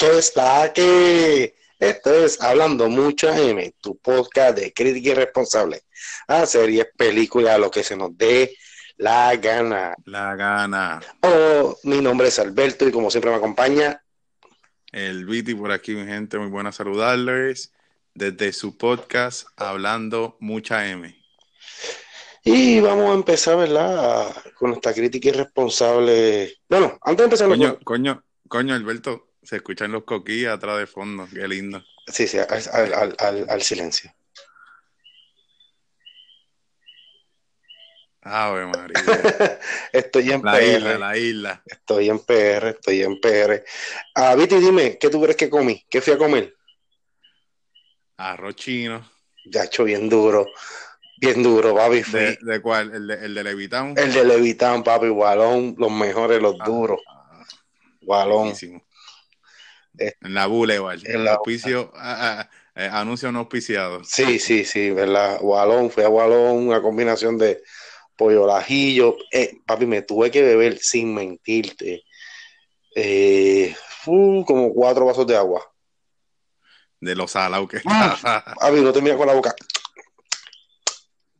Esto está que. Esto es Hablando Mucha M, tu podcast de crítica irresponsable a series, películas, lo que se nos dé la gana. La gana. Oh, mi nombre es Alberto y como siempre me acompaña. El Viti por aquí, mi gente, muy buena saludarles desde su podcast Hablando Mucha M. Y vamos a empezar, ¿verdad? Con nuestra crítica irresponsable. Bueno, antes de empezar. Coño, coño, coño, Alberto, se escuchan los coquillas atrás de fondo, qué lindo. Sí, sí, al, al, al, al silencio. Ave María. estoy en La PR. isla, la isla. Estoy en PR, estoy en PR. Ah, Viti, dime, ¿qué tú crees que comí? ¿Qué fui a comer? Arroz chino. Ya hecho bien duro. Bien duro, papi. Fui. ¿De, de cuál? ¿El de, el de Levitown? El de Levitán, papi, Walón, los mejores, los Ah, duros. ah, Walón. buenísimo. Eh, En la Boulevard. en la- Auspicio, eh, anuncio no auspiciado. Sí, sí, sí, ¿verdad? Walón, fui a Walón, una combinación de pollo al ajillo. Eh, papi, me tuve que beber, sin mentirte, eh, uh, como cuatro vasos de agua. De los salados que Ah. Papi, no te mira con la boca.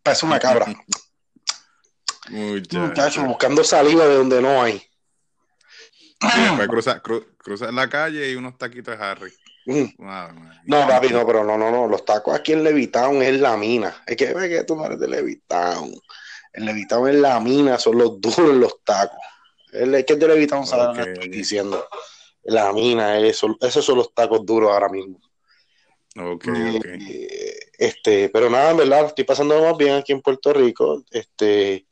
Parece una cabra. Muchacho, buscando saliva de donde no hay. Y después cruza, cru- cruza la calle y unos taquitos de Harry. Mm. No, papi, no, pero no, no, no. Los tacos aquí en Levitown es la mina. Es que ve que tú no eres de Levitown. En Levitown es la mina, son los duros los tacos. El es que es de Levitown sabe lo que Ok, estoy ok. diciendo. La mina, eso, esos son los tacos duros ahora mismo. Ok, ok. Eh, Este, pero nada, en verdad, estoy pasando más bien aquí en Puerto Rico, este,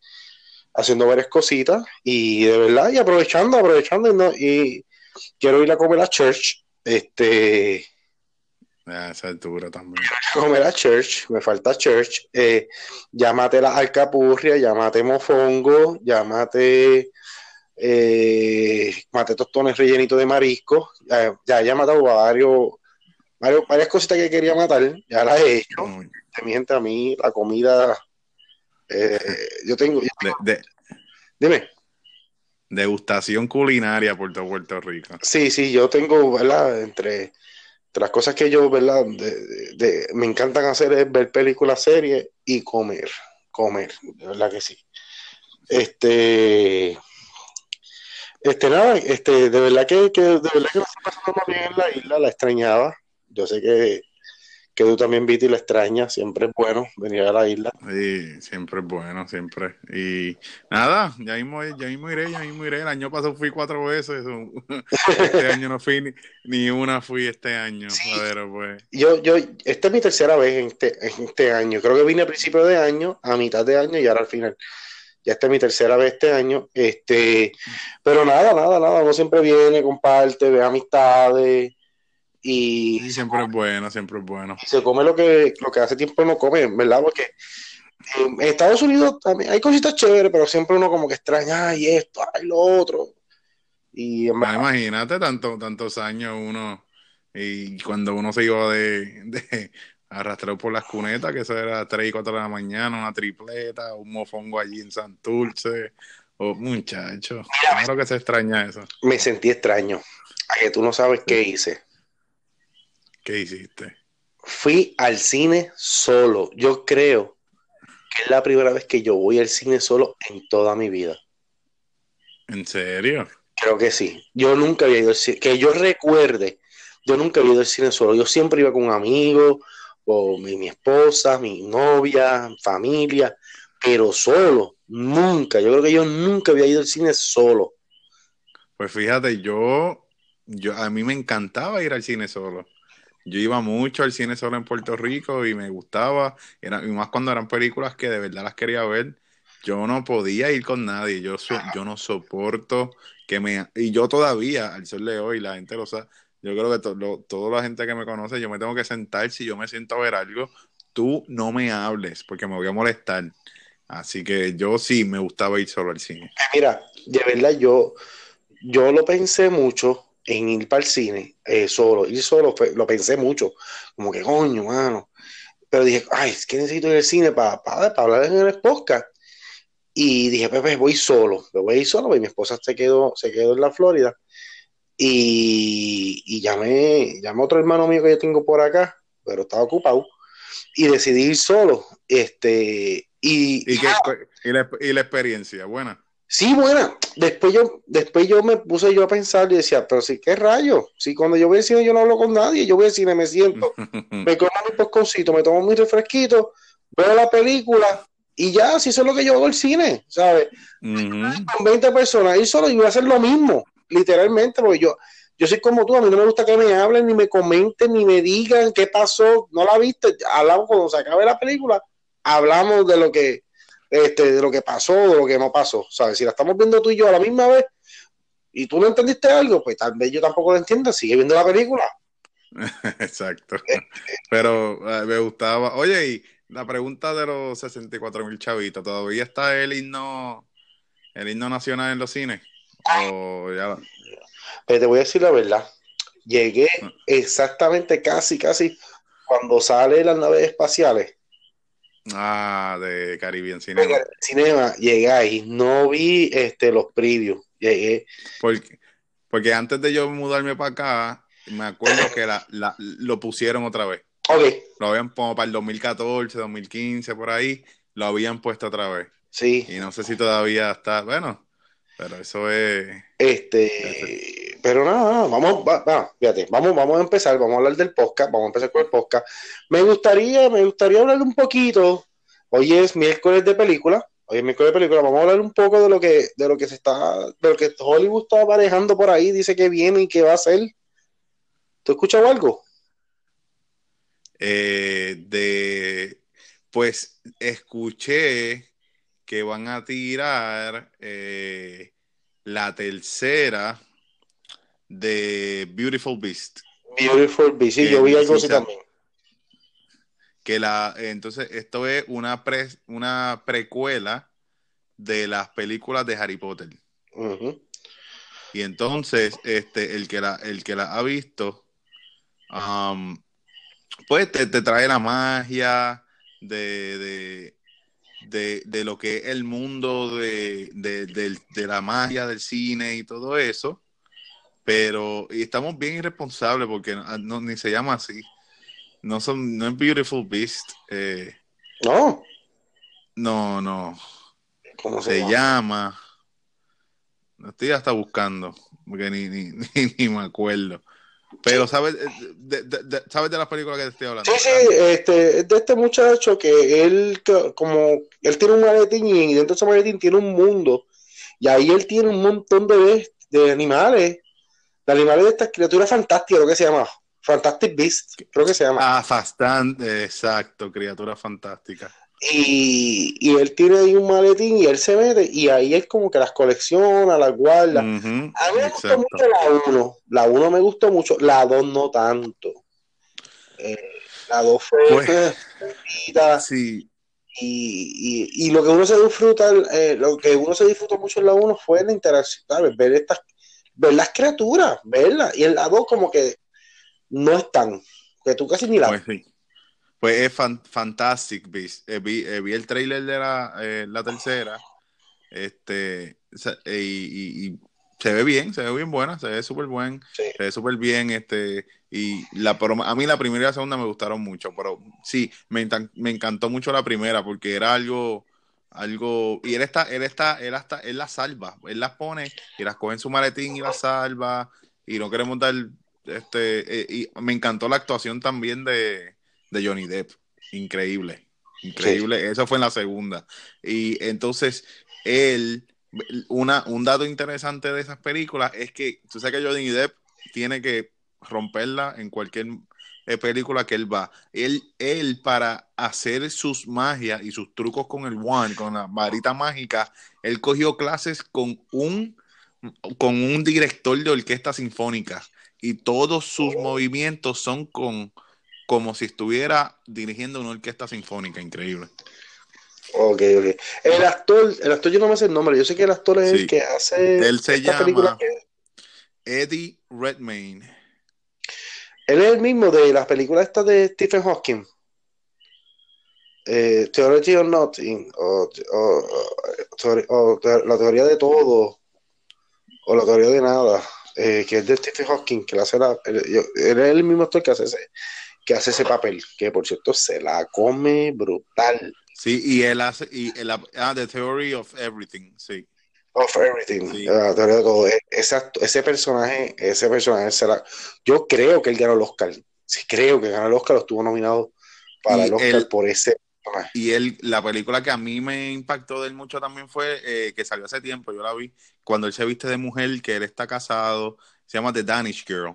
haciendo varias cositas y de verdad, y aprovechando, aprovechando, y, no- y quiero ir a comer a church, este, A esa altura también. a comer a church, me falta church, eh, llámate la alcapurria, llámate mofongo, llámate eh, mate tostones rellenitos de marisco, ya, ya, ya he matado varios, varios- varias cositas que quería matar, ya las he hecho. Muy- mi gente, a mí la comida, eh, yo tengo, De, de- dime, degustación culinaria por todo Puerto Rico. sí, sí, yo tengo, ¿verdad? Entre, entre las cosas que yo, ¿verdad? De, me encantan hacer es ver películas, series y comer, comer, de verdad que sí. Este, este, nada, este, de verdad que, que de verdad que la estoy pasando bien en la isla, la extrañaba. Yo sé que, que tú también, Viti, la extrañas, siempre es bueno venir a la isla. Sí, siempre es bueno, siempre. Y nada, ya mismo, ya mismo iré, ya mismo iré. El año pasado fui cuatro veces. Este año no fui ni, ni una fui este año. Sí. Pero pues, Yo, yo, esta es mi tercera vez en este, en este año. Creo que vine a principio de año, a mitad de año y ahora al final. Ya esta es mi tercera vez este año. Este, pero nada, nada, nada. Uno siempre viene, comparte, ve amistades y, siempre es bueno, siempre es bueno. y se come lo que, lo que hace tiempo no come, ¿verdad? Porque en Estados Unidos también hay cositas chéveres, pero siempre uno como que extraña, ay, esto, ay, lo otro. Y en Ah, imagínate tanto, tantos años uno, y cuando uno se iba de, de arrastrar por las cunetas, que eso era 3 y 4 de la mañana, una tripleta, un mofongo allí en Santurce, o muchacho, claro que se extraña eso. me sentí extraño. A que tú no sabes qué hice. ¿Qué hiciste? Fui al cine solo. Yo creo que es la primera vez que yo voy al cine solo en toda mi vida. ¿En serio? Creo que sí. Yo nunca había ido al cine. Que yo recuerde, yo nunca había ido al cine solo. Yo siempre iba con un amigo, o mi, mi esposa, mi novia, familia, pero solo. Nunca. Yo creo que yo nunca había ido al cine solo. Pues fíjate, yo, yo, a mí me encantaba ir al cine solo. Yo iba mucho al cine solo en Puerto Rico y me gustaba, era, y más cuando eran películas que de verdad las quería ver. Yo no podía ir con nadie, yo, so- yo no soporto que me... Y yo todavía, al sol de hoy, la gente lo sabe, yo creo que to- lo- toda la gente que me conoce, yo me tengo que sentar, si yo me siento a ver algo, tú no me hables porque me voy a molestar. Así que yo sí me gustaba ir solo al cine. Mira, de verdad yo, yo lo pensé mucho en ir para el cine eh, solo, ir solo, fue- lo pensé mucho, como que coño, mano. Pero dije, ay, es que necesito ir al cine para hablar en el podcast. Y dije, Pepe, voy solo, me voy a ir solo, porque mi esposa se quedó, se quedó en la Florida. y, y llamé, llamé a otro hermano mío que yo tengo por acá, pero estaba ocupado, y decidí ir solo. Este, y, ¿Y, qué- y la, y la experiencia, buena. Sí, buena. Después yo, después yo me puse yo a pensar y decía, pero sí, ¿qué rayo? Si cuando yo voy al cine yo no hablo con nadie, yo voy al cine, me siento, me como mi pesconcito, me tomo mi refresquito, veo la película y ya, si eso es lo que yo hago al cine, ¿sabes? Con 20 personas, y solo yo voy a hacer lo mismo, literalmente, porque yo, yo soy como tú, a mí no me gusta que me hablen, ni me comenten, ni me digan qué pasó, no la viste, hablamos cuando se acabe la película, hablamos de lo que, este, de lo que pasó, de lo que no pasó, ¿sabes? Si la estamos viendo tú y yo a la misma vez, y tú no entendiste algo, pues tal vez yo tampoco lo entienda, sigue viendo la película. Exacto. Pero eh, me gustaba. Oye, y la pregunta de los 64 mil chavitos, ¿todavía está el himno, el himno nacional en los cines? O ya, Pero te voy a decir la verdad, llegué exactamente casi, casi cuando sale las naves espaciales. Ah, de Caribbean En Cinema. el cinema llegué ahí, no vi este, los previews, llegué. Porque, porque antes de yo mudarme para acá, me acuerdo que la, la- lo pusieron otra vez. Ok, Lo habían como para el 2014, 2015, por ahí, lo habían puesto otra vez. sí, Y no sé si todavía está, bueno, pero eso es... este, pero nada, nada, vamos, va, va, fíjate, vamos, vamos a empezar, vamos a hablar del podcast, vamos a empezar con el podcast. Me gustaría, me gustaría hablar un poquito, hoy es miércoles de película, hoy es miércoles de película, vamos a hablar un poco de lo que, de lo que se está, de lo que Hollywood está manejando por ahí, dice que viene y que va a hacer. ¿Tú has escuchado algo? eh, de, pues escuché que van a tirar eh, la tercera de Beautiful Beast. Beautiful Beast, sí, yo vi algo sí, así sí. también. Que la, entonces, esto es una, pre- una precuela de las películas de Harry Potter. Y entonces, este, el que la, el que la ha visto, um, pues te, te trae la magia de, de, de, de lo que es el mundo de, de, de la magia del cine y todo eso. Pero y estamos bien irresponsables porque no, no- ni se llama así. No son, no es Beautiful Beast. eh, No, no, no. ¿cómo se, Se llama? llama. Lo estoy hasta buscando, porque ni, ni, ni, ni me acuerdo. Pero ¿sabes de, de- de- ¿sabes de las películas que te estoy hablando? Sí, sí, este, es de este muchacho que él, que- como, él tiene un maletín y dentro de ese maletín tiene un mundo, y ahí él tiene un montón de, de animales, de animales de estas criaturas fantásticas, lo que se llama, Fantastic Beast, creo que se llama. Ah, bastante, exacto, criatura fantástica. Y, y él tiene ahí un maletín y él se mete, y ahí él como que las colecciona, las guarda. A mí me gustó mucho la 1, la 1 me gustó mucho, la 2 no tanto. Eh, la 2 fue Pues- Sí, y, y, y lo que uno se disfruta, eh, lo que uno se disfrutó mucho en la 1 fue la interacción, ¿sabes? Ver estas, ver las criaturas, verlas, y en la 2 como que no están, que tú casi ni la pues sí. Pues es fan- Fantastic. Eh, vi, eh, vi el trailer de la, eh, la tercera. Este, y, y- y se ve bien, se ve bien buena, se ve súper buen, Sí. se ve súper bien. Este, y la, pero a mí la primera y la segunda me gustaron mucho, pero sí, me, me encantó mucho la primera porque era algo, algo, y él está, él está, él hasta, él las salva, él las pone y las coge en su maletín y las salva, y no queremos dar, este, eh, y me encantó la actuación también de, de Johnny Depp, increíble, increíble, eso fue en la segunda, y entonces él, una, un dato interesante de esas películas es que, tú sabes que Johnny Depp tiene que romperla en cualquier eh, película que él va. Él, él para hacer sus magias y sus trucos con el wand, con la varita mágica, él cogió clases con un, con un director de orquesta sinfónica. Y todos sus movimientos son con como si estuviera dirigiendo una orquesta sinfónica, increíble. Ok, ok. El actor, el actor yo no me sé el nombre, yo sé que el actor es Sí. el que hace Él se esta llama- película que- Eddie Redmayne. Él es el mismo de las películas estas de Stephen Hawking. Eh, Theory of Nothing, o, o- o- teori- o te- la teoría de todo, o la teoría de nada. eh, que es de Stephen Hawking, que le hace la, él, él es el mismo actor que hace ese, que hace ese papel, que por cierto se la come brutal. Sí, y él hace, y él, ah, The Theory of Everything, sí. Of Everything, Sí. la teoría de todo. E- Ese, personaje, ese personaje será, yo creo que él ganó el Oscar, sí creo que ganó el Oscar, lo estuvo nominado para Y el Oscar él- por ese personaje. Y él, la película que a mí me impactó de él mucho también fue eh, que salió hace tiempo, yo la vi, cuando él se viste de mujer, que él está casado, se llama The Danish Girl.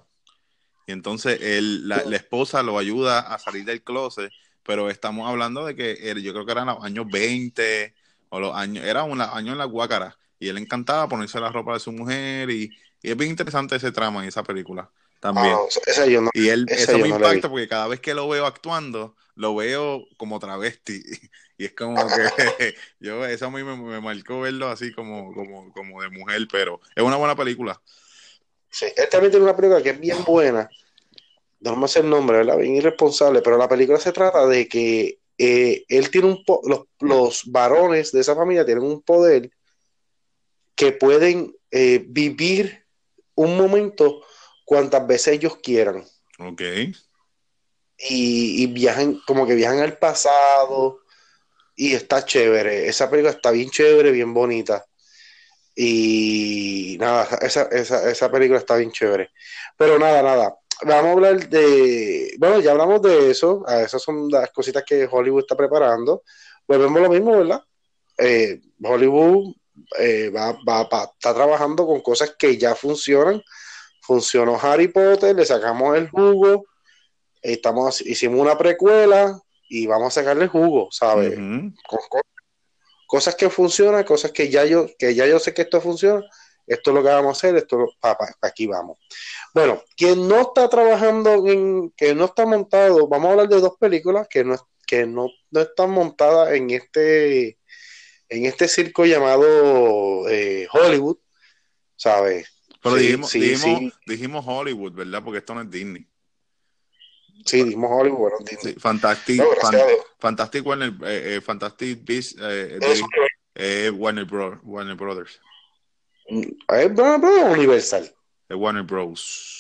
Y entonces él, la, la esposa lo ayuda a salir del closet, pero estamos hablando de que él- yo creo que eran los años 20 o los años, era un año en la guácara. Y él encantaba ponerse la ropa de su mujer y, y es bien interesante ese trama en esa película también. Ah, no, esa yo no, Y él, Esa eso yo me no impacta porque cada vez que lo veo actuando, lo veo como travesti. Y es como que yo, eso a mí me, me marcó verlo así como, como, como de mujer, pero es una buena película. Sí, él también tiene una película que es bien buena. No me sé el nombre, ¿verdad? Bien irresponsable, pero la película se trata de que eh, él tiene un po- los, los varones de esa familia tienen un poder que pueden eh, vivir un momento cuantas veces ellos quieran. Ok. Y, y viajan, como que viajan al pasado. Y está chévere. Esa película está bien chévere, bien bonita. Y nada, esa, esa, esa película está bien chévere. Pero nada, nada. Vamos a hablar de. Bueno, ya hablamos de eso. Ah, esas son las cositas que Hollywood está preparando. Volvemos a lo mismo, ¿verdad? Eh, Hollywood eh, va, va- va- está trabajando con cosas que ya funcionan. Funcionó Harry Potter, le sacamos el jugo. Estamos, hicimos una precuela y vamos a sacarle el jugo, ¿sabes? Con co- cosas que funcionan, cosas que ya yo, que ya yo sé que esto funciona, esto es lo que vamos a hacer, esto para aquí vamos. Bueno, quien no está trabajando en, que no está montado, vamos a hablar de dos películas que no, que no, no están montadas en este, en este circo llamado eh, Hollywood, ¿sabes? Pero Sí, dijimos, sí, dijimos, sí. dijimos Hollywood, ¿verdad? Porque esto no es Disney. Sí, dimos Hollywood, bueno. Sí, Fantastic, No, Fan-. Fantastic Warner, eh, eh, Fantastic Beasts, eh, Eso, eh, Warner, Bro- Warner Brothers. es bueno, pero Universal, Es Warner Bros.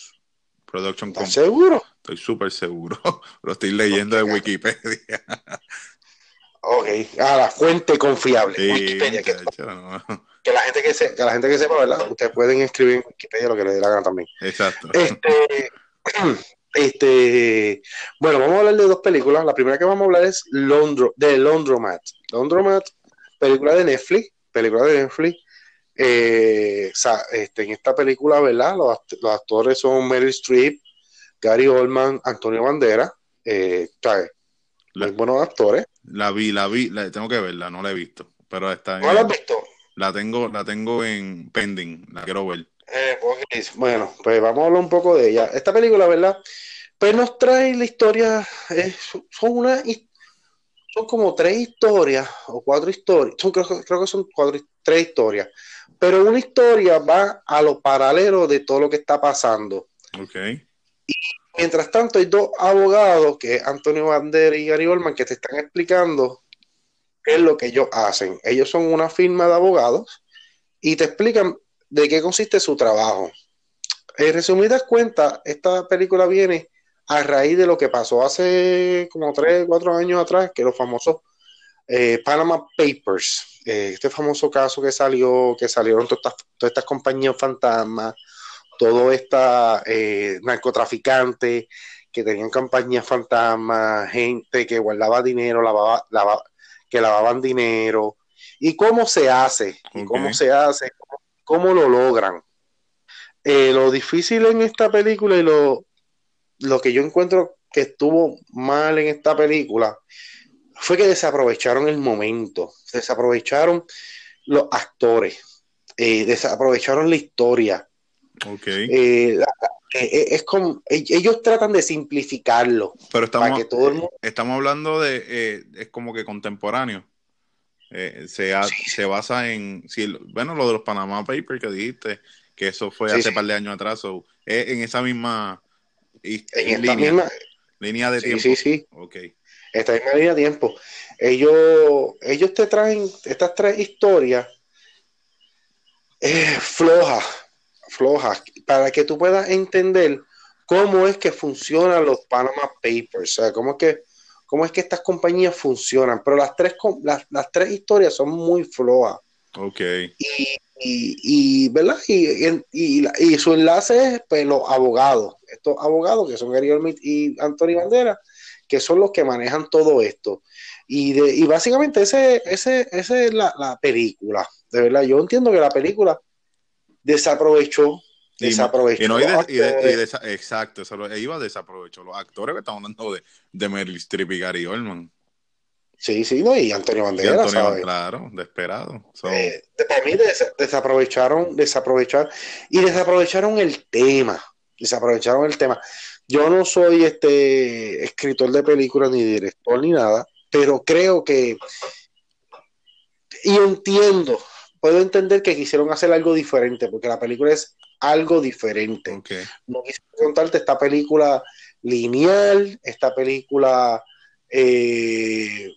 Production ¿estás Company. seguro? Estoy súper seguro. Lo estoy leyendo de Wikipedia. Ok, a la fuente confiable, Sí, Wikipedia, que muchacho, no. que la gente que se, que la gente que sepa, ¿verdad? Ustedes pueden escribir en Wikipedia lo que les dé la gana también. Exacto. Este, este, bueno, vamos a hablar de dos películas. La primera que vamos a hablar es Londro, de Laundromat. Laundromat, película de Netflix, película de Netflix. Eh, o sea, este, en esta película, ¿verdad? Los, act- los actores son Meryl Streep, Gary Oldman, Antonio Banderas, eh, ¿sabes? Muy La, buenos actores. la vi, la vi, la, tengo que verla, no la he visto. Pero está ¿No la has visto? la tengo, la tengo en pending, la quiero ver. Eh, Bueno, pues vamos a hablar un poco de ella. Esta película, ¿verdad? Pues nos trae la historia, eh, son una, son como tres historias o cuatro historias, son, creo, que- creo que son cuatro, tres historias, pero una historia va a lo paralelo de todo lo que está pasando. Ok. Mientras tanto, hay dos abogados, que es Antonio Banderas y Gary Oldman, que te están explicando qué es lo que ellos hacen. Ellos son una firma de abogados y te explican de qué consiste su trabajo. En resumidas cuentas, esta película viene a raíz de lo que pasó hace como tres, cuatro años atrás, que los famosos eh, Panama Papers, eh, este famoso caso que salió, que salieron todas estas, todas estas compañías fantasmas, todo esta eh, narcotraficante que tenían campañas fantasmas, gente que guardaba dinero, lavaba, lava- que lavaban dinero, y cómo se hace, y cómo se hace, cómo, cómo lo logran. Eh, lo difícil en esta película y lo, lo que yo encuentro que estuvo mal en esta película fue que desaprovecharon el momento, desaprovecharon los actores, eh, desaprovecharon la historia. Ok. Eh, la- es como eh, ellos tratan de simplificarlo Pero para estamos, que todo el mundo estamos hablando de, eh, es como que contemporáneo. Se, ha- Sí, sí. se basa en, bueno, lo de los Panama Papers que dijiste, que eso fue Sí, hace sí. par de años atrás, es en esa misma en línea, misma línea de sí, tiempo. sí, sí, Ok, esta misma línea de tiempo. Ellos, ellos te traen estas tres historias eh, flojas, flojas, para que tú puedas entender cómo es que funcionan los Panama Papers, o sea, cómo es que, cómo es que estas compañías funcionan. Pero las tres, las, las tres historias son muy flojas. Ok. Y, y, ¿verdad? Y, y, y, su enlace es pues, los abogados, estos abogados que son Gary Olmit y Anthony Bandera, que son los que manejan todo esto. Y, de, y básicamente ese, ese, esa es la, la, película, de verdad. Yo entiendo que la película desaprovechó. Desaprovechó. Y, no, y, de, exacto, eso lo, iba desaprovechó los actores que estaban hablando de, de Meryl Streep y Gary Oldman. Sí, sí, no, y Antonio Banderas, ¿sabes? Claro, desesperado. Eh, para mí desaprovecharon, desaprovechar y desaprovecharon el tema, desaprovecharon el tema. Yo no soy este escritor de películas ni director ni nada, pero creo que y entiendo, puedo entender que quisieron hacer algo diferente, porque la película es algo diferente. No quise contarte esta película lineal, esta película eh,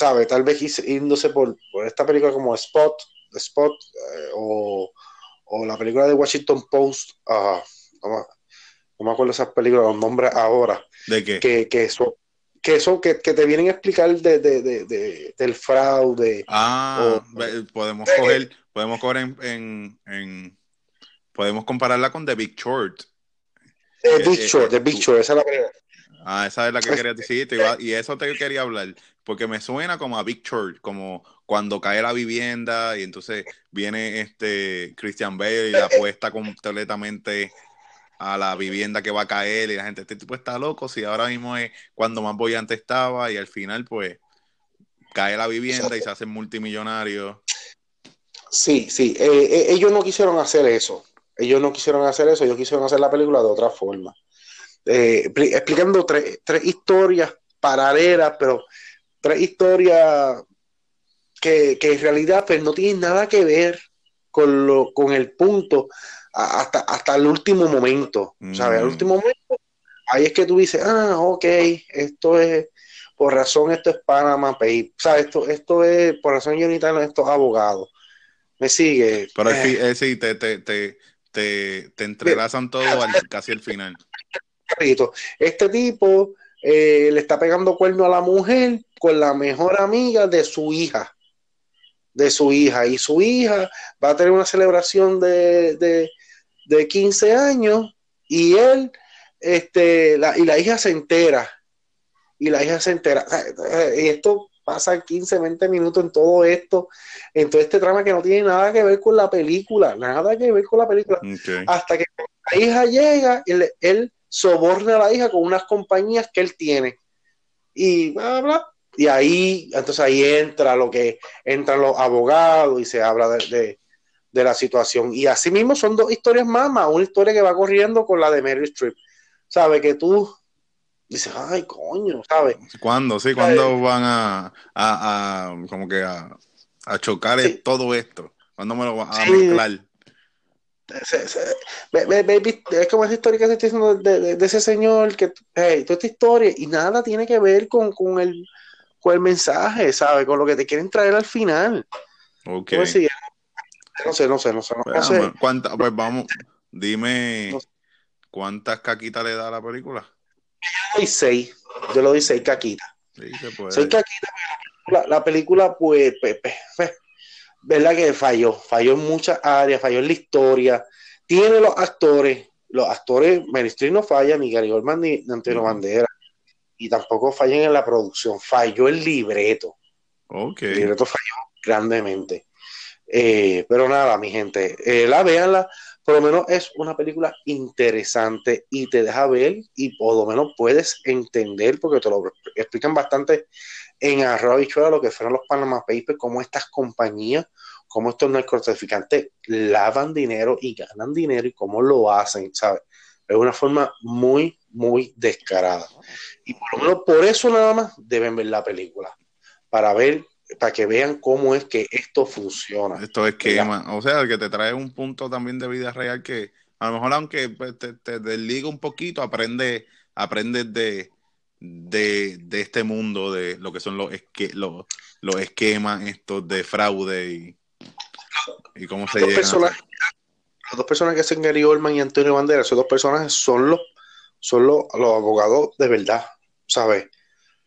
¿sabe? Tal vez yéndose por, por esta película como Spot, Spot eh, o, o, la película de Washington Post, uh, no, no, me acuerdo esas películas, los nombres ahora. ¿De qué? Que, que eso, que eso que, que, te vienen a explicar de, de, de, del fraude. Ah, o, podemos coger, podemos coger en, en, en, podemos compararla con The Big Short. The Big Short, The Big Short, esa es la primera. Ah, esa es la que quería decir. Y eso te quería hablar. Porque me suena como a Big Church, como cuando cae la vivienda y entonces viene este Christian Bale y la apuesta completamente a la vivienda que va a caer y la gente, este tipo está loco, si ahora mismo es cuando más bollante estaba y al final pues cae la vivienda y se hace multimillonario. Sí, sí, eh, eh, ellos no quisieron hacer eso, ellos no quisieron hacer eso, ellos quisieron hacer la película de otra forma, eh, explicando tres, tres historias paralelas, pero tres historias que, en realidad pues, no tienen nada que ver con, lo, con el punto hasta, hasta el último momento. ¿Sabes? Al mm. último momento, ahí es que tú dices, ah, ok, esto es, por razón, esto es Panama Pay. O sea, esto, esto es, por razón yo necesito estos abogados. Me sigue. Pero eh, sí, te, te, te, te, te entrelazan todo al, casi al final. Este tipo eh, le está pegando cuerno a la mujer con la mejor amiga de su hija, de su hija, y su hija va a tener una celebración de, de, de 15 años y él, este, la, y la hija se entera, y la hija se entera, y esto pasa 15, 20 minutos en todo esto, en todo este trama que no tiene nada que ver con la película, nada que ver con la película, hasta que la hija llega, él, él soborna a la hija con unas compañías que él tiene. Y bla, bla, Y ahí, entonces ahí entra lo que entran los abogados y se habla de, de, la situación. Y así mismo son dos historias más, más una historia que va corriendo con la de Mary Streep. ¿Sabe? Que tú dices, ay, coño, ¿sabes? ¿Cuándo? Sí, ¿cuándo van a, a, a, como que a, a chocar todo esto? ¿Cuándo me lo van a mezclar? Es como esa historia que se está diciendo de, de, ese señor que hey, toda esta historia y nada tiene que ver con, con, el, con el mensaje, ¿sabes? Con lo que te quieren traer al final. Ok. no sé, no sé, no sé. No sé. ¿Cuánta, pues vamos, dime cuántas caquitas le da a la película. Yo le doy seis. Yo le doy seis caquitas. Sí, se puede. Seis caquitas. La, la película, pues, pues, pues ¿verdad? Que falló, falló en muchas áreas, falló en la historia, tiene los actores, los actores, Meryl no falla, ni Gary Oldman ni Antonio Bandera, y tampoco fallan en la producción, falló el libreto. Okay. El libreto falló grandemente. Eh, pero nada, mi gente, eh, la véanla, por lo menos es una película interesante y te deja ver y por lo menos puedes entender, porque te lo explican bastante en arroz y lo que fueron los Panama Papers, cómo estas compañías, cómo estos narcotraficantes lavan dinero y ganan dinero y cómo lo hacen, ¿sabes? Es una forma muy, muy descarada. Y por lo menos por eso nada más deben ver la película, para ver, para que vean cómo es que esto funciona. Esto es que, o sea, que te trae un punto también de vida real que a lo mejor aunque pues, te, te desliga un poquito, aprende, aprendes de de, de, este mundo de lo que son los, esque, los, los esquemas estos de fraude y, y cómo se llega. Las dos personas que hacen Gary Oldman y Antonio Banderas, esos dos personajes son los, son los, los abogados de verdad, ¿sabes?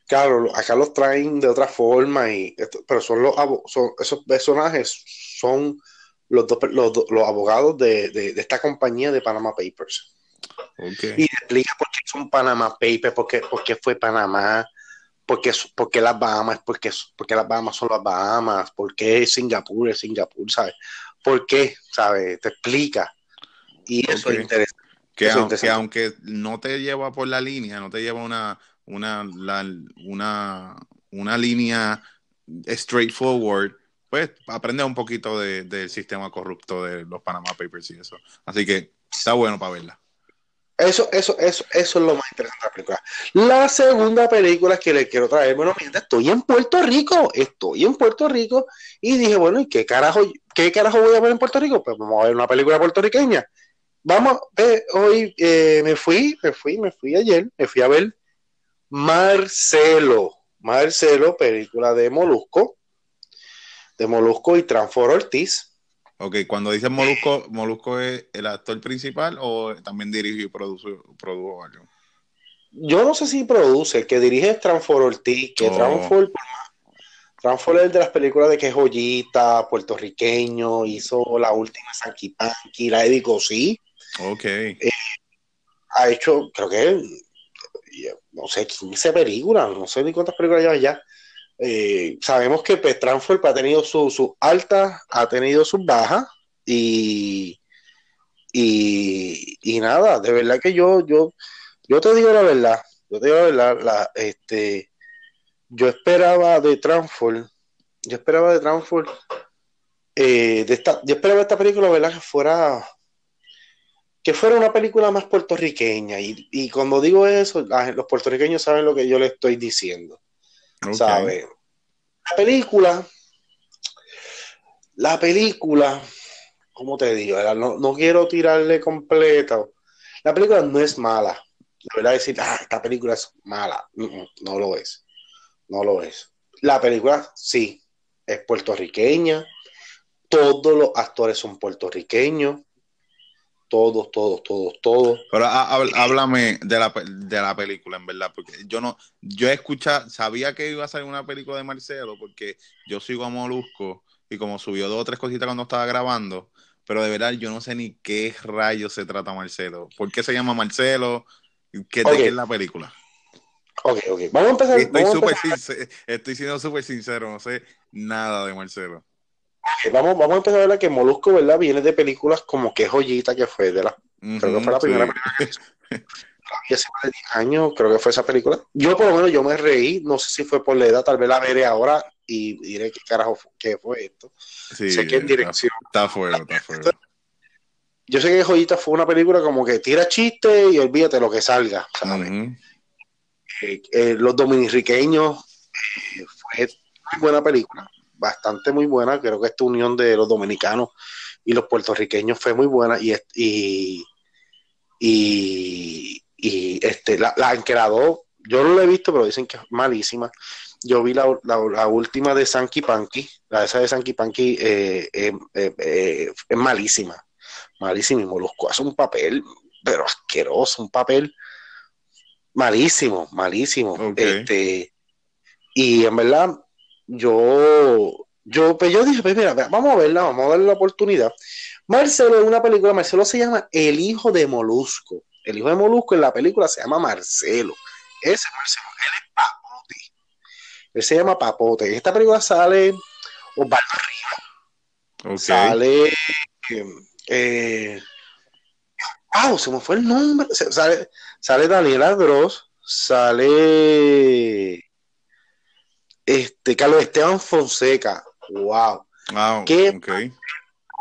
Claro, acá los traen de otra forma, y pero son los son, esos personajes son los, dos, los, los abogados de, de, de, esta compañía de Panama Papers. Okay. Y explica por qué son Panama Papers, por qué, por qué fue Panamá, por qué, por qué las Bahamas, por qué, por qué las Bahamas son las Bahamas, por qué Singapur es Singapur, ¿sabes? ¿Por qué? ¿Sabes? Te explica. Y eso es interesante. Que, Eso es aun- que interesante. aunque no te lleva por la línea, no te lleva una, una, la- una, una línea straightforward, pues aprende un poquito de- del sistema corrupto de los Panama Papers y eso. Así que está bueno para verla. Eso, eso, eso, eso es lo más interesante de la película. La segunda película que le quiero traer, bueno, mira, estoy en Puerto Rico, estoy en Puerto Rico, y dije, bueno, ¿y qué carajo, qué carajo voy a ver en Puerto Rico? Pues vamos a ver una película puertorriqueña. Vamos, eh, hoy eh, me fui, me fui, me fui ayer, me fui a ver Marcelo, Marcelo, película de Molusco, de Molusco y Transfor Ortiz. Ok, cuando dices Molusco, ¿Molusco es el actor principal o también dirigió y produjo, produjo algo? Yo no sé si produce, el que dirige es Transfor Ortiz, que Oh. Transfor, Transfor es el de las películas de que es joyita, puertorriqueño, hizo la última Sanky Panky, la Eddie sí, Ok. ha hecho, creo que, no sé, 15 películas, no sé ni cuántas películas lleva ya. Eh, sabemos que pues, Transfor ha tenido sus su altas, ha tenido sus bajas, y, y, nada, de verdad que yo, yo, yo te digo la verdad, yo te digo la verdad, la, este, yo esperaba de Transform, yo esperaba de Transform, eh, de esta, yo esperaba esta película, ¿verdad? Que fuera, que fuera una película más puertorriqueña, y, y cuando digo eso, los puertorriqueños saben lo que yo les estoy diciendo, ok. ¿sabes? La película, la película, ¿cómo te digo? No, no quiero tirarle completo. La película no es mala. La verdad decir, ah, esta película es mala. Mm, mm, No lo es. No lo es. La película sí, es puertorriqueña. Todos los actores son puertorriqueños. Todos, todos, todos, todos. Pero há- há- háblame de la, de la película, en verdad, porque yo no, yo escuchaba, sabía que iba a salir una película de Marcelo, porque yo sigo a Molusco y como subió dos o tres cositas cuando estaba grabando, pero de verdad yo no sé ni qué rayos se trata Marcelo. ¿Por qué se llama Marcelo? ¿Qué, ¿De qué es la película? Ok, ok. Vamos a empezar. Estoy, vamos, a súper empezar sincer- estoy siendo súper sincero, no sé nada de Marcelo. Vamos, vamos a empezar a ver que Molusco, ¿verdad? Viene de películas como que joyita que fue de la Creo que fue la primera sí. película que hizo. Hace más de 10 años, creo que fue esa película. Yo, por lo menos, yo me reí. No sé si fue por la edad, tal vez la veré ahora y diré qué carajo fu- qué fue esto. Sí, sé que en dirección. está fuera, está fuera. Yo sé que Joyita fue una película como que tira chiste y olvídate lo que salga. ¿sabes? Eh, eh, los dominicanos eh, fue muy buena película, bastante muy buena. Creo que esta unión de los dominicanos y los puertorriqueños fue muy buena y, y, y, y, este, la, la que la dos, yo no la he visto, pero dicen que es malísima. Yo vi la, la, la última de Sanky Panky, la esa de Sanky Panky eh, eh, eh, es malísima, malísima y Molusco hace un papel, pero asqueroso, un papel malísimo, malísimo. Este, y en verdad, yo, yo, pues yo dije, pues mira, vamos a verla, vamos a darle la oportunidad. Marcelo es una película, Marcelo se llama El hijo de Molusco. El hijo de Molusco en la película se llama Marcelo. Ese es Marcelo, él es Papote. Él se llama Papote. En esta película sale Osvaldo Ok. sale eh, eh, wow, se me fue el nombre sale, sale Daniela Gross sale este Carlos Esteban Fonseca wow Ah, ¿Qué?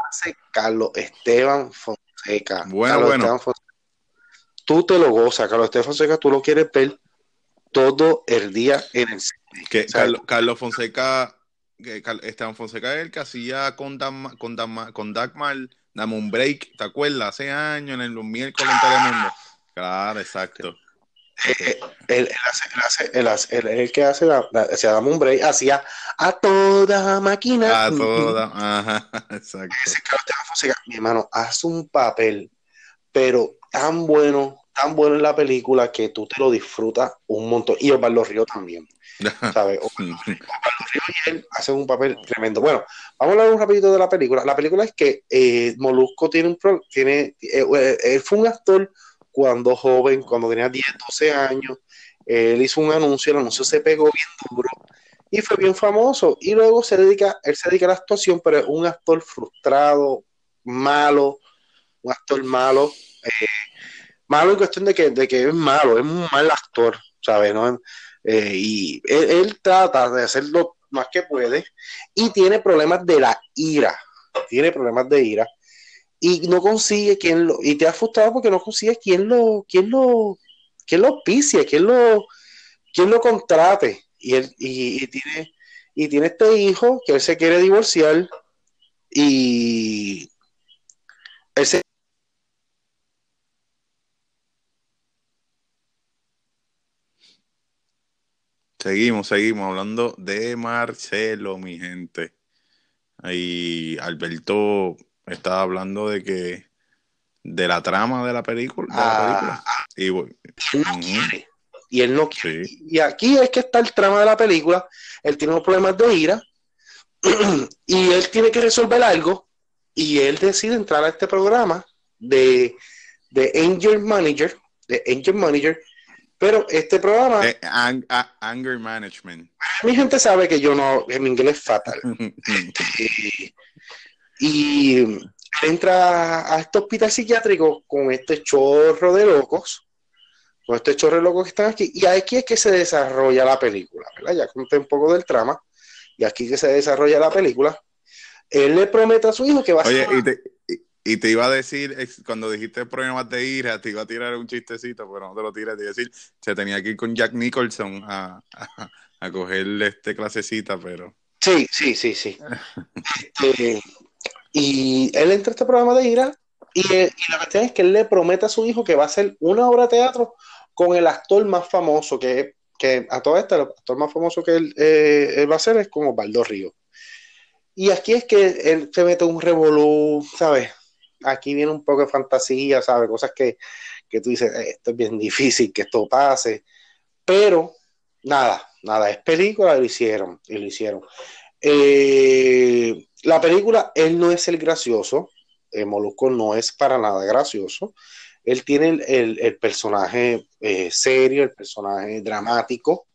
hace Carlos Esteban Fonseca Bueno, Carlos bueno. Esteban Fonseca. tú te lo gozas Carlos Esteban Fonseca tú lo quieres ver todo el día en el cine Que Carlos, Carlos Fonseca, que Esteban Fonseca es el que hacía con, Dam- con, Dam- con Dagmar, dame un break, ¿te acuerdas? Hace años en el, los miércoles en Telemundo. Claro, exacto. Él, el que hace, la, se da un break, hacía a toda máquina. A toda, ajá, exacto. Ese mi hermano, hace un papel, pero tan bueno, tan bueno en la película que tú te lo disfrutas un montón. Y Osvaldo Río también. ¿Sabes? Osvaldo Río y él hacen un papel tremendo. Bueno, vamos a hablar un rapidito de la película. La película es que eh, Molusco tiene un tiene, eh, eh, él fue un actor cuando joven, cuando tenía 10, 12 años, él hizo un anuncio, el anuncio se pegó bien duro y fue bien famoso. Y luego se dedica, él se dedica a la actuación, pero es un actor frustrado, malo, un actor malo, eh, malo en cuestión de que, de que es malo, es un mal actor, ¿sabes? Eh, y él, trata de hacer lo más que puede y tiene problemas de la ira, tiene problemas de ira y no consigue quien lo, y te ha frustrado porque no consigue quien lo, quien lo, quien lo auspicie, quien lo, quien lo contrate. Y él, y, tiene, y tiene este hijo que él se quiere divorciar y ese Seguimos, seguimos hablando de Marcelo, mi gente. Ahí Alberto estaba hablando de que de la trama de la película. Ah, y, él no quiere. Y él no quiere. Y aquí es que está el trama de la película. Él tiene unos problemas de ira y él tiene que resolver algo y él decide entrar a este programa de, de Angel Manager, de Angel Manager, pero este programa... anger Management. Mi gente sabe que yo no, en inglés es fatal. Y entra a este hospital psiquiátrico con este chorro de locos, con este chorro de locos que están aquí, y aquí es que se desarrolla la película, ¿verdad? Ya conté un poco del trama, y aquí que se desarrolla la película. Él le promete a su hijo que va a ser... Y te, y, te iba a decir, cuando dijiste problemas de ira, te iba a tirar un chistecito, pero no te lo tiras, te iba a decir, se tenía que ir con Jack Nicholson a, a, a coger este clasecita, pero... Sí, sí, sí, sí. este, y él entra a este programa de ira y, la cuestión es que él le promete a su hijo que va a hacer una obra de teatro con el actor más famoso, que, que a todo esto, el actor más famoso que él, eh, va a hacer es como Baldo Río. Y aquí es que él se mete un revolú, ¿sabes? Aquí viene un poco de fantasía, ¿sabes? Cosas que, que tú dices, eh, esto es bien difícil que esto pase. Pero nada, nada, es película, lo hicieron, y lo hicieron. Eh, la película, él no es el gracioso, eh, Molusco no es para nada gracioso. Él tiene el, personaje eh, serio, el personaje dramático.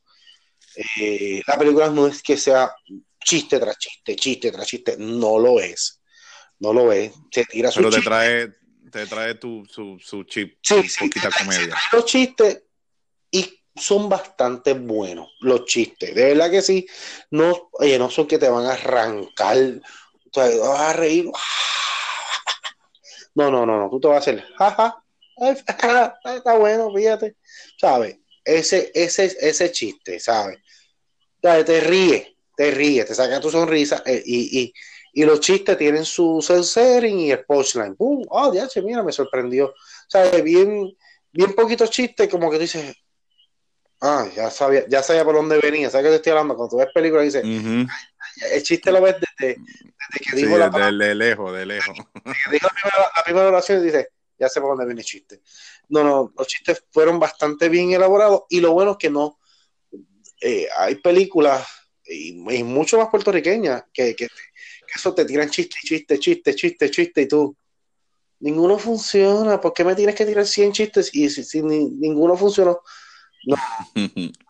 Eh, la película no es que sea chiste tras chiste, chiste tras chiste, no lo es. No lo es. Se tira su Pero te trae, te trae tu, su, su chip, sí, poquita comedia. Los chistes y son bastante buenos los chistes. De verdad que sí. No, oye, no son que te van a arrancar. Tú te vas a reír. No, no, no, no. Tú te vas a hacer. Jaja. Está bueno, fíjate. ¿Sabes? Ese, ese, ese chiste, ¿sabes? Te ríe, te ríe, te saca tu sonrisa eh, y, y, y, los chistes tienen su censoring y el punchline. ¡Pum! ¡Oh, ya, mira, me sorprendió! ¿Sabes? Bien, bien poquitos chistes, como que dices, Ah, ya sabía, ya sabía por dónde venía. ¿Sabes qué te estoy hablando? Cuando tú ves películas y dices, el chiste lo ves desde, que dijo la de, lejos, de lejos. que dijo la primera, oración y dices, ya sé por dónde viene el chiste. No, no, los chistes fueron bastante bien elaborados y lo bueno es que no. Eh, hay películas y, mucho más puertorriqueñas que, que, eso te tiran chiste, chiste, chiste, chiste, chiste y tú. Ninguno funciona. ¿Por qué me tienes que tirar 100 chistes y si ninguno funcionó? No.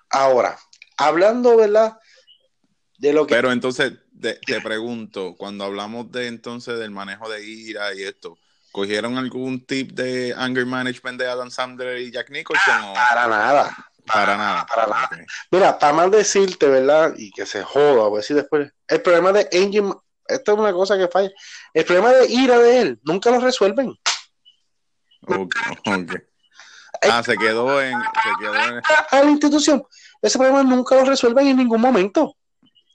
Ahora, hablando, ¿verdad? De lo que... Pero entonces, te, pregunto, cuando hablamos de entonces del manejo de ira y esto, ¿cogieron algún tip de anger management de Adam Sandler y Jack Nicholson? Para nada. Para, nada. Para nada. Mira, para más decirte, ¿verdad? Y que se joda, a decir después. El problema de Angel, esto es una cosa que falla. El problema de ira de él, nunca lo resuelven. Okay, Ah, se quedó en. Se quedó en... A la institución. Ese problema nunca lo resuelven en ningún momento.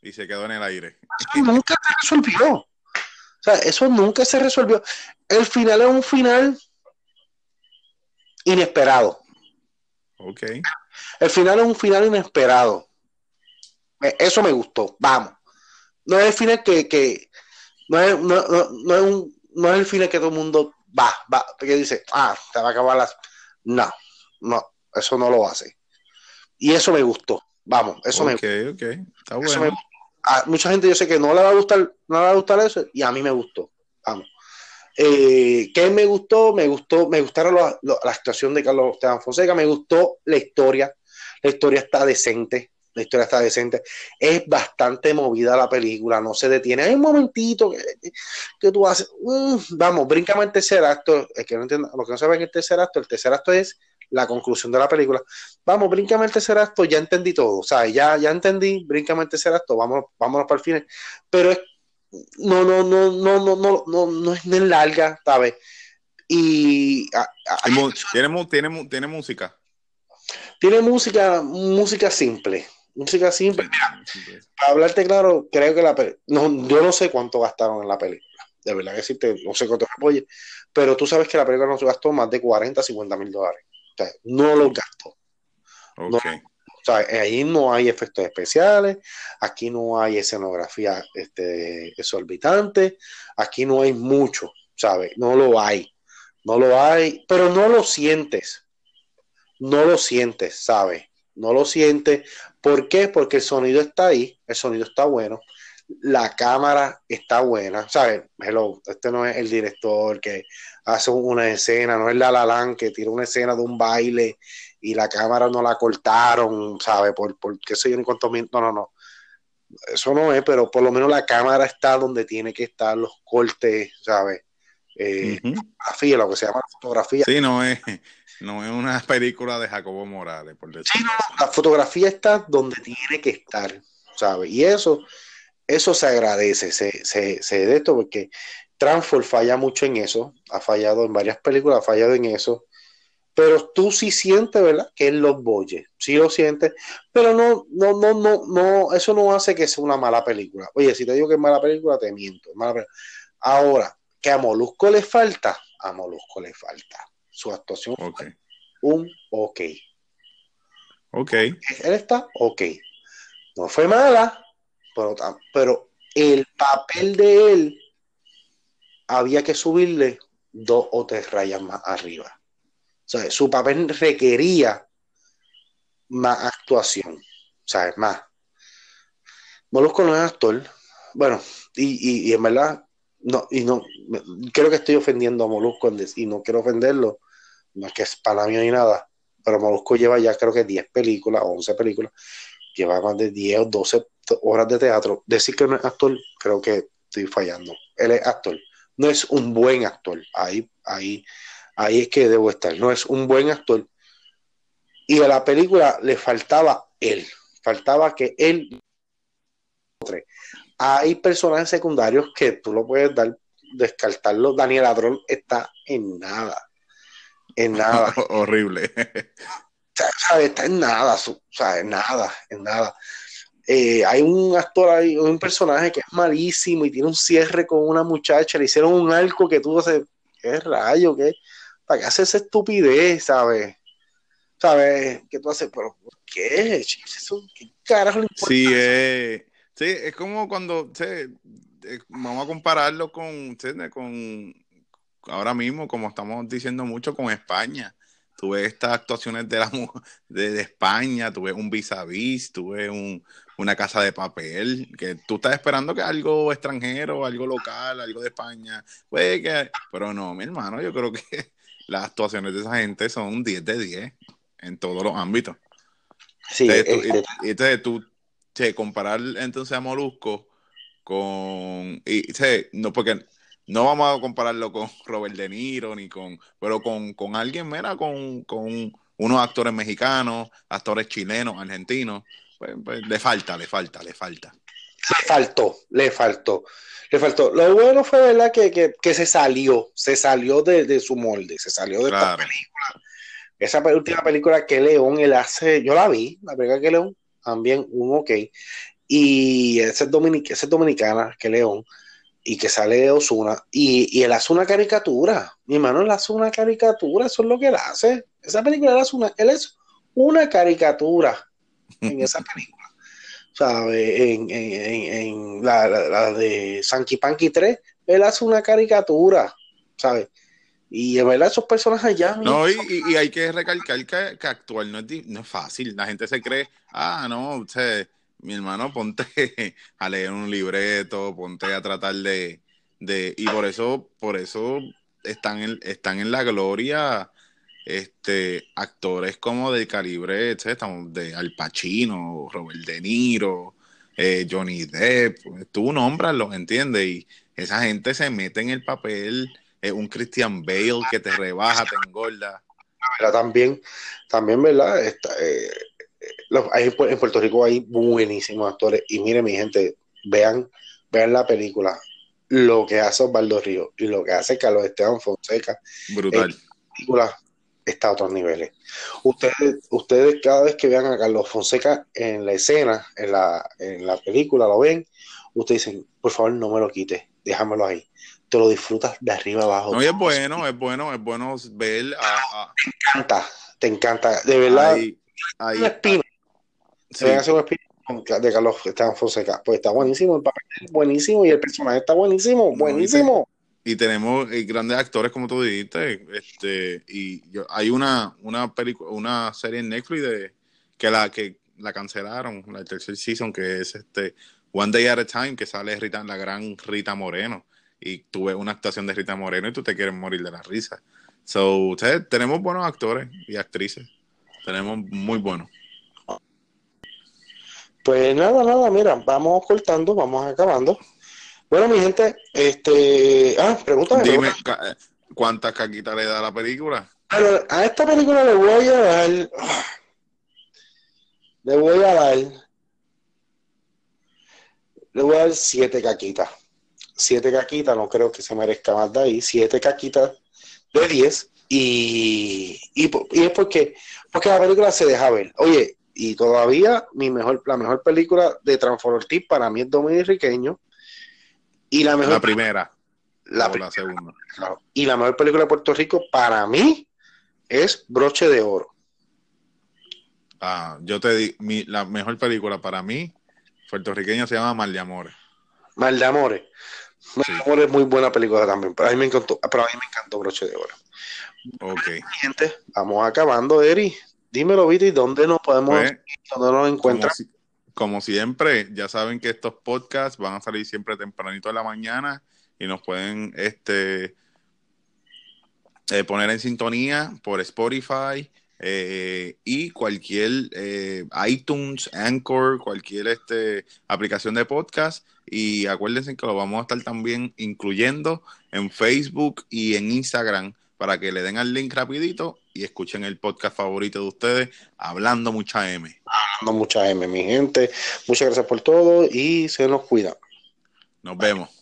Y se quedó en el aire. nunca se resolvió. O sea, eso nunca se resolvió. El final es un final inesperado. Ok. El final es un final inesperado. Me- Eso me gustó. Vamos. No es el final que, que no, es, no, no- no es un, no es el final que todo el mundo va, va, que dice, ah, te va a acabar las. No, no, eso no lo hace. Y eso me gustó. Vamos, eso me ok, ok. Está bueno. me- a mucha gente yo sé que no le va a gustar, no le va a gustar eso, y a mí me gustó. Vamos. Eh, ¿Qué me gustó? Me gustó, me gustaron la actuación de Carlos Esteban Fonseca, me gustó la historia. La historia está decente. La historia está decente. Es bastante movida la película, no se detiene. Hay un momentito que, que tú haces, vamos, bríncame el tercer acto. Es que no entiendo, lo que no saben el tercer acto, el tercer acto es la conclusión de la película. Vamos, bríncame el tercer acto, ya entendí todo. O sea, ya, ya entendí, bríncame el tercer acto, vámonos, vámonos para el final. Pero es, no, no, no, no, no, no, no, no es ni larga, ¿sabes? Y a- a- ¿Tiene, tiene, tiene música? tiene música, música simple. Música simple. Para hablarte claro, creo que la no, yo no sé cuánto gastaron en la película. De verdad que sí, te- no sé cuánto apoye, pero tú sabes que la película no se gastó más de 40, 50 mil dólares. O sea, no lo gastó. Ok. O sea, ahí no hay efectos especiales, aquí no hay escenografía este, exorbitante, aquí no hay mucho, ¿sabes? No lo hay, no lo hay, pero no lo sientes, no lo sientes, ¿sabes? No lo sientes. ¿Por qué? Porque el sonido está ahí, el sonido está bueno, la cámara está buena, ¿sabes? Hello, este no es el director que hace una escena, no es la Lalan que tira una escena de un baile y la cámara no la cortaron, ¿sabes? Por, por qué sé yo ni. No, no, no. Eso no es, pero por lo menos la cámara está donde tiene que estar los cortes, ¿sabes? Eh, fotografía, lo que se llama fotografía. Sí, no es, no es una película de Jacobo Morales, por decirlo así. La fotografía está donde tiene que estar, ¿sabes? Y eso, eso se agradece, se, se, se de esto, porque Transform falla mucho en eso, ha fallado en varias películas, ha fallado en eso, pero tú sí sientes, ¿verdad? Que él los boyes, sí lo sientes, pero no, no, no, no, no, eso no hace que sea una mala película. Oye, si te digo que es mala película, te miento. es mala película. Ahora, que a Molusco le falta, a Molusco le falta. Su actuación fue un ok. Ok. Él está ok. No fue mala, pero, pero el papel de él había que subirle dos o tres rayas más arriba. O sea, su papel requería más actuación. O sea, más. Molusco no es actor. Bueno, y, y- y en verdad, no, y no, creo que estoy ofendiendo a Molusco y no quiero ofenderlo, no es que es para mí ni nada, pero Molusco lleva ya creo que 10 películas, 11 películas, lleva más de 10 o 12 horas de teatro. Decir que no es actor, creo que estoy fallando. Él es actor, no es un buen actor. Ahí, ahí, ahí es que debo estar. No es un buen actor. Y a la película le faltaba él, faltaba que él. Hay personajes secundarios que tú lo puedes dar, descartarlo. Daniel Ladrón está en nada. En nada. Horrible. ¿sabes? Está en nada, ¿sabes? En nada, en nada. Eh, hay un actor ahí, un personaje que es malísimo y tiene un cierre con una muchacha, le hicieron un arco que tú haces, ¿qué rayo? ¿Qué? ¿Para qué haces esa estupidez, sabes? ¿Sabes? ¿Qué tú haces? ¿Pero por qué? ¿Qué carajo le importa? Sí, eh, sí, es como cuando, sí, eh, vamos a compararlo con, con, ahora mismo, como estamos diciendo mucho, con España. Tú ves estas actuaciones de, la, de, de España, tú ves un vis a vis, tú ves un, una casa de papel, que tú estás esperando que algo extranjero, algo local, algo de España, pues que, pero no, mi hermano, yo creo que las actuaciones de esa gente son 10 de 10 en todos los ámbitos. Sí, Entonces, tú, este, y entonces tú, che, comparar entonces a Molusco con, y, che, no, porque no vamos a compararlo con Robert De Niro ni con, pero con, con alguien, mira, con, con unos actores mexicanos, actores chilenos, argentinos, pues, pues, le falta, le falta, le falta. le faltó, le faltó, le faltó. Lo bueno fue, ¿verdad? Que, que, que se salió, se salió de, de su molde, se salió de esta Claro. película. Esa última película que León, él hace, yo la vi, la película que León, también un ok. Y esa es, dominic- esa es dominicana, que León, y que sale Osuna, y, y él hace una caricatura. Mi hermano, él hace una caricatura, eso es lo que él hace. Esa película él hace una, él es una caricatura en esa película. ¿Sabes? En, en, la, de Sanky Panky 3, él hace una caricatura, ¿sabes? Y de verdad esos personajes ya... No, y, y, hay que recalcar que, que actuar no es, no es, fácil. La gente se cree, ah, no, usted, mi hermano, ponte a leer un libreto, ponte a tratar de... de y por eso, por eso están en, están en la gloria este actores como del calibre de Al Pacino, Robert De Niro, eh, Johnny Depp, tú nómbralos, ¿entiendes? Y esa gente se mete en el papel, eh, un Christian Bale que te rebaja, te engorda. También, también, ¿verdad? Está, eh, en Puerto Rico hay buenísimos actores y miren mi gente, vean, vean la película, lo que hace Osvaldo Río y lo que hace Carlos Esteban Fonseca. Brutal. película está a otros niveles. Ustedes, ustedes cada vez que vean a Carlos Fonseca en la escena, en la, en la película, lo ven, ustedes dicen, por favor no me lo quites, déjamelo ahí. Te lo disfrutas de arriba abajo. No, y es bueno, es bueno, es bueno ver a, Te encanta, te encanta, de verdad. Ahí, ahí, un espino. Se ven hacer un espino de Carlos Esteban Fonseca. Pues está buenísimo, el papel es buenísimo y el personaje está buenísimo, buenísimo. Y, tenemos eh, grandes actores, como tú dijiste, este, y yo, hay una, una una serie en Netflix de que la que la cancelaron, la tercer season, que es este One Day at a Time, que sale Rita, la gran Rita Moreno. Y tú ves una actuación de Rita Moreno y tú te quieres morir de la risa. So, ustedes, tenemos buenos actores y actrices. Tenemos muy buenos. Pues nada, nada, mira, vamos cortando, vamos acabando. Bueno, mi gente, este. Ah, pregúntame. Dime, ¿cuántas caquitas le da la película? a esta película le voy a dar. Le voy a dar. Le voy a dar siete caquitas. Siete caquitas, no creo que se merezca más de ahí. Siete caquitas de diez. Y, y, y es porque, porque la película se deja ver. Oye, y todavía mi mejor, la mejor película de Transformers para mí es Dominiqueño. Y la mejor. La primera. La, segunda. Y la mejor película de Puerto Rico para mí es Broche de Oro. Ah, yo te di, mi, la mejor película para mí, puertorriqueño, se llama Mal de Amores. Mal de Amores. Amores es muy buena película también, pero a mí me encantó, pero a mí me encantó Broche de Oro. Ok. Gente, vamos acabando, Eri. Dímelo, Viti, ¿dónde nos podemos, pues, dónde nos encuentran? Como, siempre, ya saben que estos podcasts van a salir siempre tempranito de la mañana y nos pueden este eh, poner en sintonía por Spotify eh, y cualquier eh, iTunes, Anchor, cualquier este, aplicación de podcast. Y acuérdense que lo vamos a estar también incluyendo en Facebook y en Instagram para que le den al link rapidito y escuchen el podcast favorito de ustedes, Hablando Mucha M. Hablando Mucha M, mi gente. Muchas gracias por todo y se nos cuida. Nos vemos.